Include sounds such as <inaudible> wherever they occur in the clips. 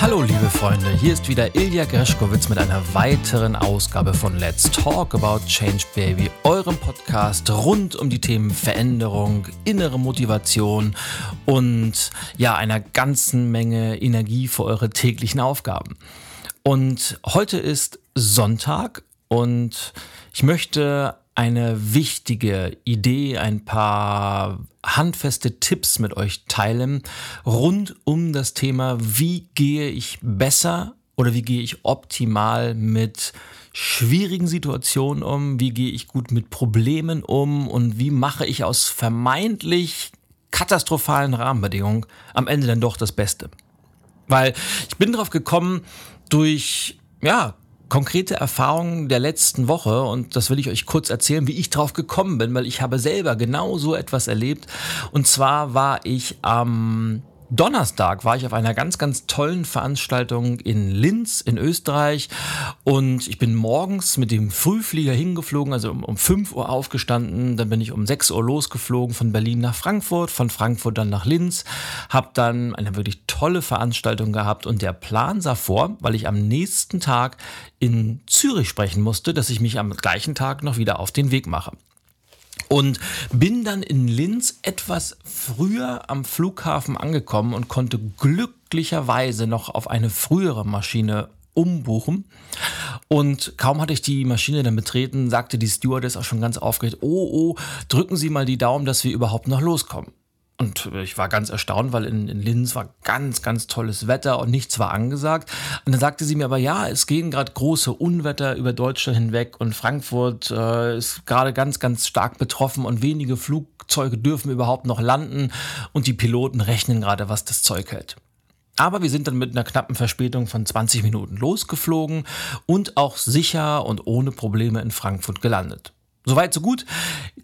Hallo liebe Freunde, hier ist wieder Ilja Greschkowitz mit einer weiteren Ausgabe von Let's Talk About Change Baby, eurem Podcast rund um die Themen Veränderung, innere Motivation und ja, einer ganzen Menge Energie für eure täglichen Aufgaben. Und heute ist Sonntag und ich möchte eine wichtige Idee, ein paar handfeste Tipps mit euch teilen rund um das Thema, wie gehe ich besser oder wie gehe ich optimal mit schwierigen Situationen um, wie gehe ich gut mit Problemen um und wie mache ich aus vermeintlich katastrophalen Rahmenbedingungen am Ende dann doch das Beste. Weil ich bin drauf gekommen durch ja, konkrete Erfahrungen der letzten Woche und das will ich euch kurz erzählen, wie ich drauf gekommen bin, weil ich habe selber genau so etwas erlebt. Und zwar war ich am Donnerstag war ich auf einer ganz, ganz tollen Veranstaltung in Linz in Österreich. Und ich bin morgens mit dem Frühflieger hingeflogen, also um, um 5 Uhr aufgestanden, dann bin ich um 6 Uhr losgeflogen von Berlin nach Frankfurt, von Frankfurt dann nach Linz, habe dann eine wirklich tolle Veranstaltung gehabt. Und der Plan sah vor, weil ich am nächsten Tag in Zürich sprechen musste, dass ich mich am gleichen Tag noch wieder auf den Weg mache. Und bin dann in Linz etwas früher am Flughafen angekommen und konnte glücklicherweise noch auf eine frühere Maschine umbuchen. Und kaum hatte ich die Maschine dann betreten, sagte die Stewardess auch schon ganz aufgeregt, oh, oh, drücken Sie mal die Daumen, dass wir überhaupt noch loskommen. Und ich war ganz erstaunt, weil in, in Linz war ganz, ganz tolles Wetter und nichts war angesagt. Und dann sagte sie mir aber, ja, es gehen gerade große Unwetter über Deutschland hinweg und Frankfurt äh, ist gerade ganz, ganz stark betroffen und wenige Flugzeuge dürfen überhaupt noch landen und die Piloten rechnen gerade, was das Zeug hält. Aber wir sind dann mit einer knappen Verspätung von 20 Minuten losgeflogen und auch sicher und ohne Probleme in Frankfurt gelandet. Soweit, so gut.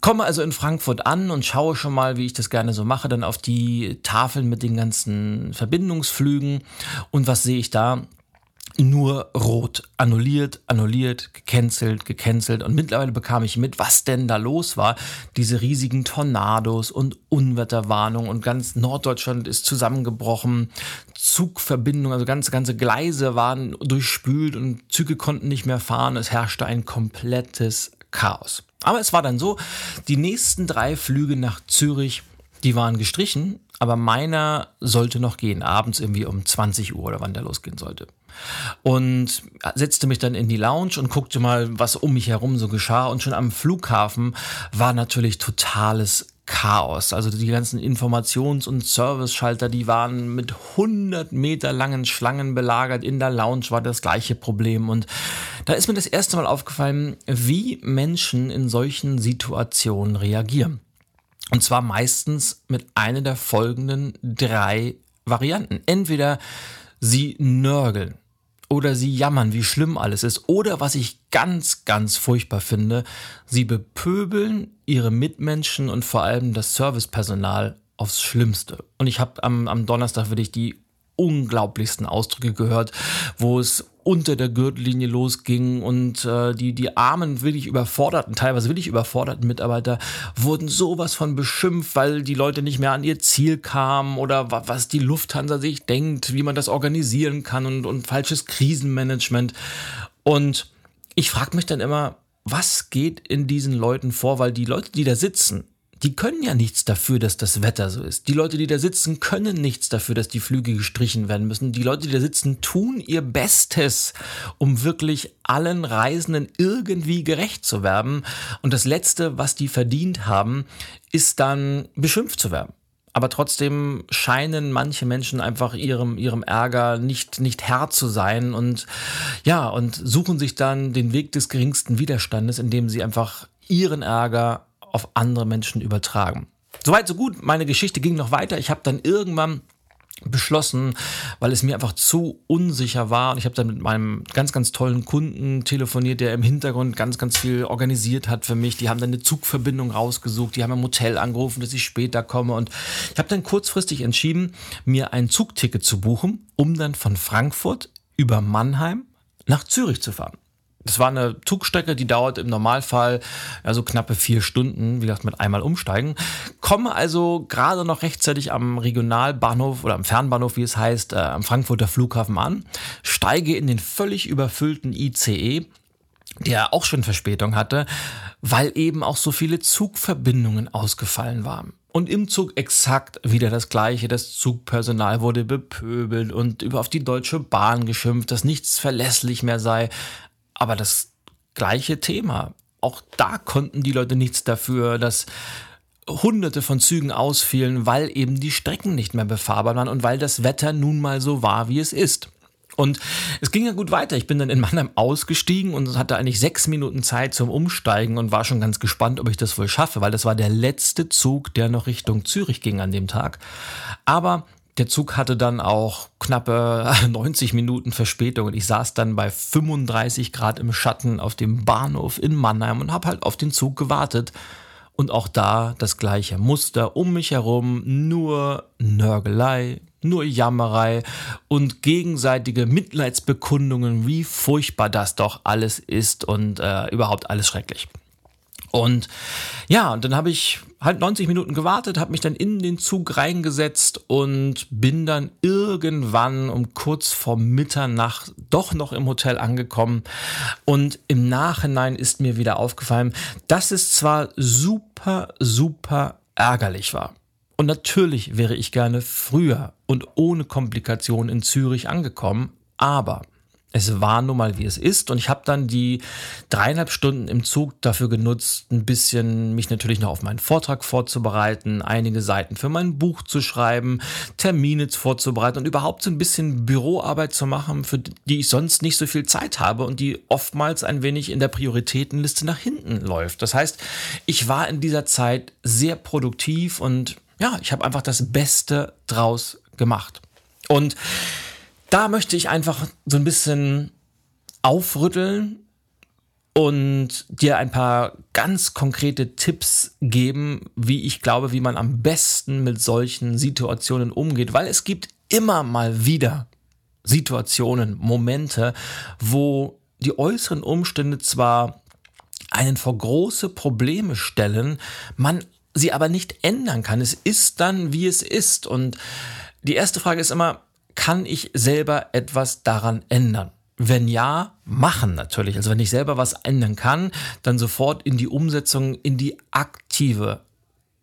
Komme also in Frankfurt an und schaue schon mal, wie ich das gerne so mache, dann auf die Tafeln mit den ganzen Verbindungsflügen. Und was sehe ich da? Nur rot. Annulliert, annulliert, gecancelt, gecancelt. Und mittlerweile bekam ich mit, was denn da los war. Diese riesigen Tornados und Unwetterwarnungen und ganz Norddeutschland ist zusammengebrochen. Zugverbindungen, also ganze, ganze Gleise waren durchspült und Züge konnten nicht mehr fahren. Es herrschte ein komplettes Chaos. Aber es war dann so, die nächsten drei Flüge nach Zürich, die waren gestrichen, aber meiner sollte noch gehen, abends irgendwie um 20 Uhr oder wann der losgehen sollte. Und setzte mich dann in die Lounge und guckte mal, was um mich herum so geschah. Und schon am Flughafen war natürlich totales Chaos. Also die ganzen Informations- und Service-Schalter, die waren mit 100 Meter langen Schlangen belagert. In der Lounge war das gleiche Problem. Und da ist mir das erste Mal aufgefallen, wie Menschen in solchen Situationen reagieren. Und zwar meistens mit einer der folgenden drei Varianten. Entweder sie nörgeln, oder sie jammern, wie schlimm alles ist. Oder was ich ganz, ganz furchtbar finde, sie bepöbeln ihre Mitmenschen und vor allem das Servicepersonal aufs Schlimmste. Und ich habe am, am Donnerstag wirklich die unglaublichsten Ausdrücke gehört, wo es unter der Gürtellinie losging und äh, die, die armen, wirklich überforderten, teilweise wirklich überforderten Mitarbeiter wurden sowas von beschimpft, weil die Leute nicht mehr an ihr Ziel kamen oder was die Lufthansa sich denkt, wie man das organisieren kann und, und falsches Krisenmanagement. Und ich frage mich dann immer, was geht in diesen Leuten vor, weil die Leute, die da sitzen, die können ja nichts dafür, dass das Wetter so ist. Die Leute, die da sitzen, können nichts dafür, dass die Flüge gestrichen werden müssen. Die Leute, die da sitzen, tun ihr Bestes, um wirklich allen Reisenden irgendwie gerecht zu werden. Und das Letzte, was die verdient haben, ist dann beschimpft zu werden. Aber trotzdem scheinen manche Menschen einfach ihrem, ihrem Ärger nicht, nicht Herr zu sein und ja, und suchen sich dann den Weg des geringsten Widerstandes, indem sie einfach ihren Ärger auf andere Menschen übertragen. Soweit, so gut. Meine Geschichte ging noch weiter. Ich habe dann irgendwann beschlossen, weil es mir einfach zu unsicher war. Und ich habe dann mit meinem ganz, ganz tollen Kunden telefoniert, der im Hintergrund ganz, ganz viel organisiert hat für mich. Die haben dann eine Zugverbindung rausgesucht, die haben im Hotel angerufen, dass ich später komme. Und ich habe dann kurzfristig entschieden, mir ein Zugticket zu buchen, um dann von Frankfurt über Mannheim nach Zürich zu fahren. Das war eine Zugstrecke, die dauert im Normalfall also knappe vier Stunden, wie gesagt, mit einmal umsteigen. Komme also gerade noch rechtzeitig am Regionalbahnhof oder am Fernbahnhof, wie es heißt, äh, am Frankfurter Flughafen an, steige in den völlig überfüllten ICE, der auch schon Verspätung hatte, weil eben auch so viele Zugverbindungen ausgefallen waren. Und im Zug exakt wieder das Gleiche. Das Zugpersonal wurde bepöbelt und über auf die Deutsche Bahn geschimpft, dass nichts verlässlich mehr sei. Aber das gleiche Thema. Auch da konnten die Leute nichts dafür, dass hunderte von Zügen ausfielen, weil eben die Strecken nicht mehr befahrbar waren und weil das Wetter nun mal so war, wie es ist. Und es ging ja gut weiter. Ich bin dann in Mannheim ausgestiegen und hatte eigentlich sechs Minuten Zeit zum Umsteigen und war schon ganz gespannt, ob ich das wohl schaffe, weil das war der letzte Zug, der noch Richtung Zürich ging an dem Tag. Aber der Zug hatte dann auch knappe <laughs> 90 Minuten Verspätung und ich saß dann bei 35 Grad im Schatten auf dem Bahnhof in Mannheim und habe halt auf den Zug gewartet. Und auch da das gleiche Muster um mich herum, nur Nörgelei, nur Jammerei und gegenseitige Mitleidsbekundungen, wie furchtbar das doch alles ist und äh, überhaupt alles schrecklich. Und ja, und dann habe ich halt 90 Minuten gewartet, habe mich dann in den Zug reingesetzt und bin dann irgendwann um kurz vor Mitternacht doch noch im Hotel angekommen. Und im Nachhinein ist mir wieder aufgefallen, dass es zwar super, super ärgerlich war. Und natürlich wäre ich gerne früher und ohne Komplikation in Zürich angekommen, aber es war nun mal wie es ist und ich habe dann die dreieinhalb Stunden im Zug dafür genutzt, ein bisschen mich natürlich noch auf meinen Vortrag vorzubereiten, einige Seiten für mein Buch zu schreiben, Termine vorzubereiten und überhaupt so ein bisschen Büroarbeit zu machen, für die ich sonst nicht so viel Zeit habe und die oftmals ein wenig in der Prioritätenliste nach hinten läuft. Das heißt, ich war in dieser Zeit sehr produktiv und ja, ich habe einfach das Beste draus gemacht. Und da möchte ich einfach so ein bisschen aufrütteln und dir ein paar ganz konkrete Tipps geben, wie ich glaube, wie man am besten mit solchen Situationen umgeht, weil es gibt immer mal wieder Situationen, Momente, wo die äußeren Umstände zwar einen vor große Probleme stellen, man sie aber nicht ändern kann. Es ist dann, wie es ist. Und die erste Frage ist immer, kann ich selber etwas daran ändern? Wenn ja, machen natürlich. Also wenn ich selber was ändern kann, dann sofort in die Umsetzung, in die aktive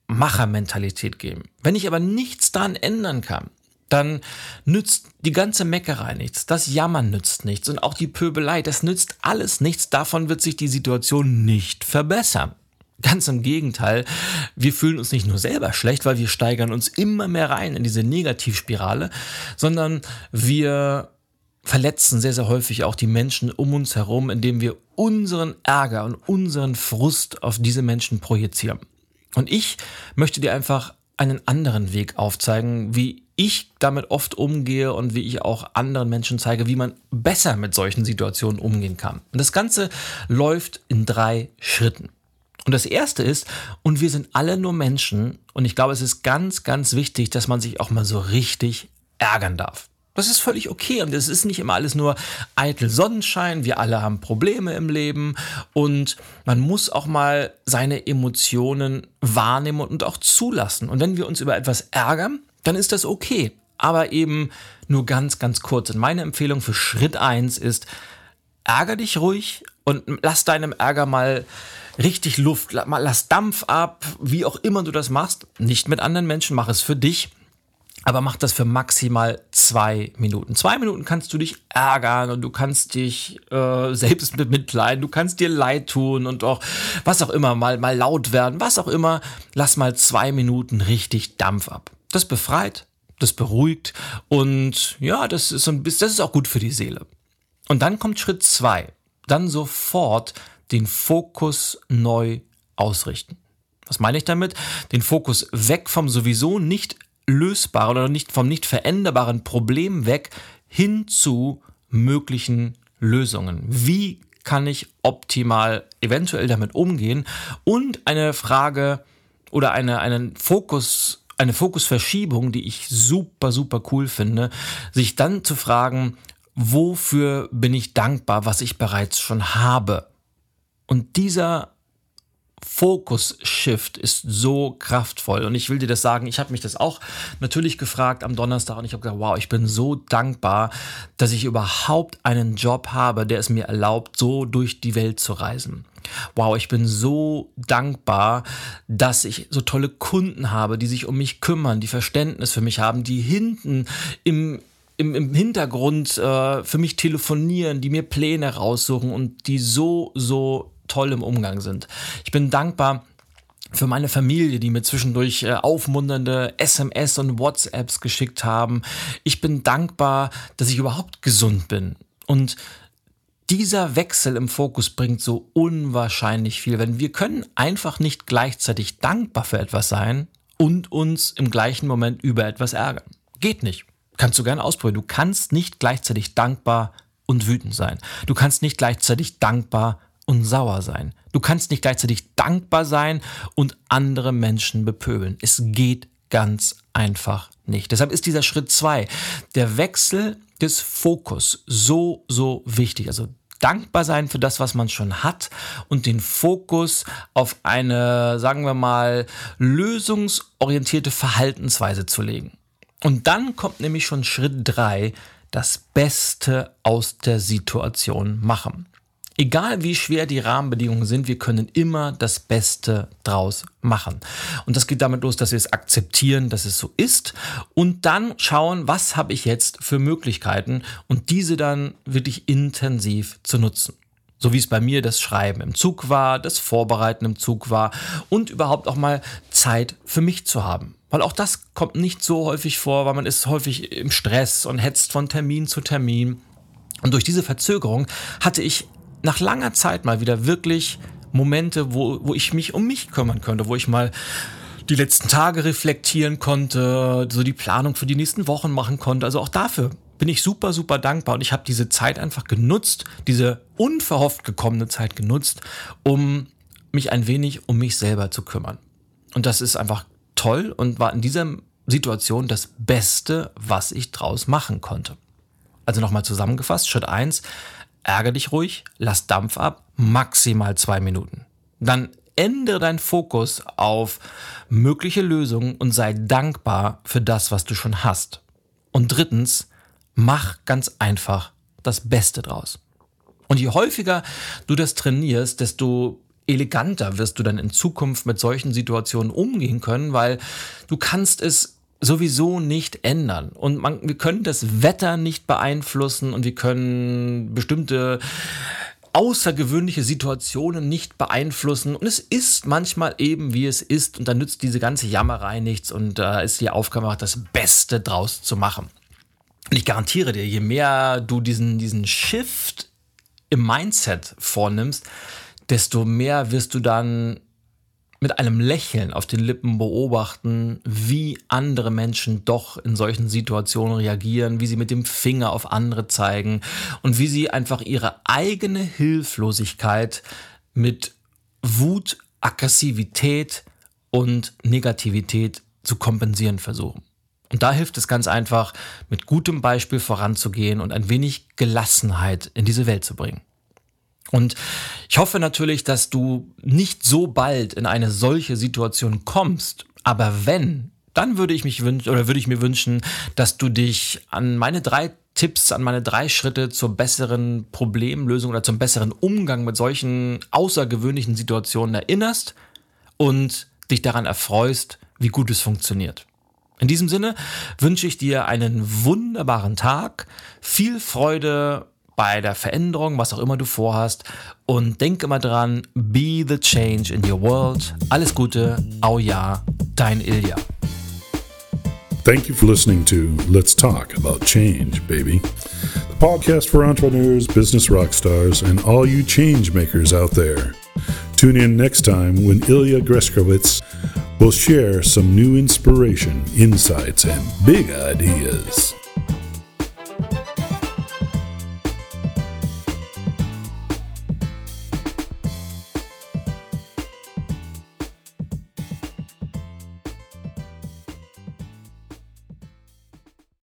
Machermentalität gehen. Wenn ich aber nichts daran ändern kann, dann nützt die ganze Meckerei nichts. Das Jammern nützt nichts und auch die Pöbelei, das nützt alles nichts. Davon wird sich die Situation nicht verbessern. Ganz im Gegenteil, wir fühlen uns nicht nur selber schlecht, weil wir steigern uns immer mehr rein in diese Negativspirale, sondern wir verletzen sehr, sehr häufig auch die Menschen um uns herum, indem wir unseren Ärger und unseren Frust auf diese Menschen projizieren. Und ich möchte dir einfach einen anderen Weg aufzeigen, wie ich damit oft umgehe und wie ich auch anderen Menschen zeige, wie man besser mit solchen Situationen umgehen kann. Und das Ganze läuft in drei Schritten. Und das erste ist, und wir sind alle nur Menschen, und ich glaube, es ist ganz, ganz wichtig, dass man sich auch mal so richtig ärgern darf. Das ist völlig okay und es ist nicht immer alles nur eitel Sonnenschein. Wir alle haben Probleme im Leben und man muss auch mal seine Emotionen wahrnehmen und auch zulassen. Und wenn wir uns über etwas ärgern, dann ist das okay. Aber eben nur ganz, ganz kurz. Und meine Empfehlung für Schritt eins ist, ärger dich ruhig und lass deinem Ärger mal richtig Luft, lass Dampf ab, wie auch immer du das machst. Nicht mit anderen Menschen, mach es für dich. Aber mach das für maximal zwei Minuten. Zwei Minuten kannst du dich ärgern und du kannst dich äh, selbst bemitleiden, du kannst dir leid tun und auch was auch immer, mal, mal laut werden, was auch immer. Lass mal zwei Minuten richtig Dampf ab. Das befreit, das beruhigt und ja, das ist ein bisschen, das ist auch gut für die Seele. Und dann kommt Schritt zwei. Dann sofort den Fokus neu ausrichten. Was meine ich damit? Den Fokus weg vom sowieso nicht lösbaren oder nicht vom nicht veränderbaren Problem weg hin zu möglichen Lösungen. Wie kann ich optimal eventuell damit umgehen? Und eine Frage oder eine, einen Fokus, eine Fokusverschiebung, die ich super, super cool finde, sich dann zu fragen, wofür bin ich dankbar, was ich bereits schon habe? Und dieser Focus-Shift ist so kraftvoll. Und ich will dir das sagen, ich habe mich das auch natürlich gefragt am Donnerstag und ich habe gesagt, wow, ich bin so dankbar, dass ich überhaupt einen Job habe, der es mir erlaubt, so durch die Welt zu reisen. Wow, ich bin so dankbar, dass ich so tolle Kunden habe, die sich um mich kümmern, die Verständnis für mich haben, die hinten im im, im Hintergrund äh, für mich telefonieren, die mir Pläne raussuchen und die so, so toll im Umgang sind. Ich bin dankbar, für meine Familie, die mir zwischendurch äh, aufmunternde SMS und WhatsApps geschickt haben. Ich bin dankbar, dass ich überhaupt gesund bin. Und dieser Wechsel im Fokus bringt so unwahrscheinlich viel, wenn wir können einfach nicht gleichzeitig dankbar für etwas sein und uns im gleichen Moment über etwas ärgern. Geht nicht. Kannst du gerne ausprobieren. Du kannst nicht gleichzeitig dankbar und wütend sein. Du kannst nicht gleichzeitig dankbar und sauer sein. Du kannst nicht gleichzeitig dankbar sein und andere Menschen bepöbeln. Es geht ganz einfach nicht. Deshalb ist dieser Schritt zwei, der Wechsel des Fokus, so, so wichtig. Also dankbar sein für das, was man schon hat und den Fokus auf eine, sagen wir mal, lösungsorientierte Verhaltensweise zu legen. Und dann kommt nämlich schon Schritt drei, das Beste aus der Situation machen. Egal wie schwer die Rahmenbedingungen sind, wir können immer das Beste draus machen. Und das geht damit los, dass wir es akzeptieren, dass es so ist und dann schauen, was habe ich jetzt für Möglichkeiten und diese dann wirklich intensiv zu nutzen. So wie es bei mir das Schreiben im Zug war, das Vorbereiten im Zug war und überhaupt auch mal Zeit für mich zu haben. Weil auch das kommt nicht so häufig vor, weil man ist häufig im Stress und hetzt von Termin zu Termin. Und durch diese Verzögerung hatte ich nach langer Zeit mal wieder wirklich Momente, wo, wo ich mich um mich kümmern könnte, wo ich mal die letzten Tage reflektieren konnte, so die Planung für die nächsten Wochen machen konnte. Also auch dafür bin ich super, super dankbar und ich habe diese Zeit einfach genutzt, diese unverhofft gekommene Zeit genutzt, um mich ein wenig um mich selber zu kümmern. Und das ist einfach toll und war in dieser Situation das Beste, was ich draus machen konnte. Also nochmal zusammengefasst, Schritt eins ärger dich ruhig, lass Dampf ab, maximal zwei Minuten. Dann ändere deinen Fokus auf mögliche Lösungen und sei dankbar für das, was du schon hast. Und drittens, mach ganz einfach das Beste draus. Und je häufiger du das trainierst, desto eleganter wirst du dann in Zukunft mit solchen Situationen umgehen können, weil du kannst es sowieso nicht ändern. Und man, wir können das Wetter nicht beeinflussen und wir können bestimmte außergewöhnliche Situationen nicht beeinflussen. Und es ist manchmal eben, wie es ist. Und dann nützt diese ganze Jammerei nichts. Und da äh, ist die Aufgabe, das Beste draus zu machen. Und ich garantiere dir, je mehr du diesen, diesen Shift im Mindset vornimmst, desto mehr wirst du dann mit einem Lächeln auf den Lippen beobachten, wie andere Menschen doch in solchen Situationen reagieren, wie sie mit dem Finger auf andere zeigen und wie sie einfach ihre eigene Hilflosigkeit mit Wut, Aggressivität und Negativität zu kompensieren versuchen. Und da hilft es ganz einfach, mit gutem Beispiel voranzugehen und ein wenig Gelassenheit in diese Welt zu bringen. Und ich hoffe natürlich, dass du nicht so bald in eine solche Situation kommst. Aber wenn, dann würde ich mich wünschen oder würde ich mir wünschen, dass du dich an meine drei Tipps, an meine drei Schritte zur besseren Problemlösung oder zum besseren Umgang mit solchen außergewöhnlichen Situationen erinnerst und dich daran erfreust, wie gut es funktioniert. In diesem Sinne wünsche ich dir einen wunderbaren Tag, viel Freude bei der Veränderung, was auch immer du vorhast. Und denk immer dran, be the change in your world. Alles Gute, au ja, dein Ilja. Thank you for listening to Let's Talk About Change, baby. The podcast for entrepreneurs, business rock stars, and all you change makers out there. Tune in next time when Ilya Greskowitz will share some new inspiration, insights, and big ideas.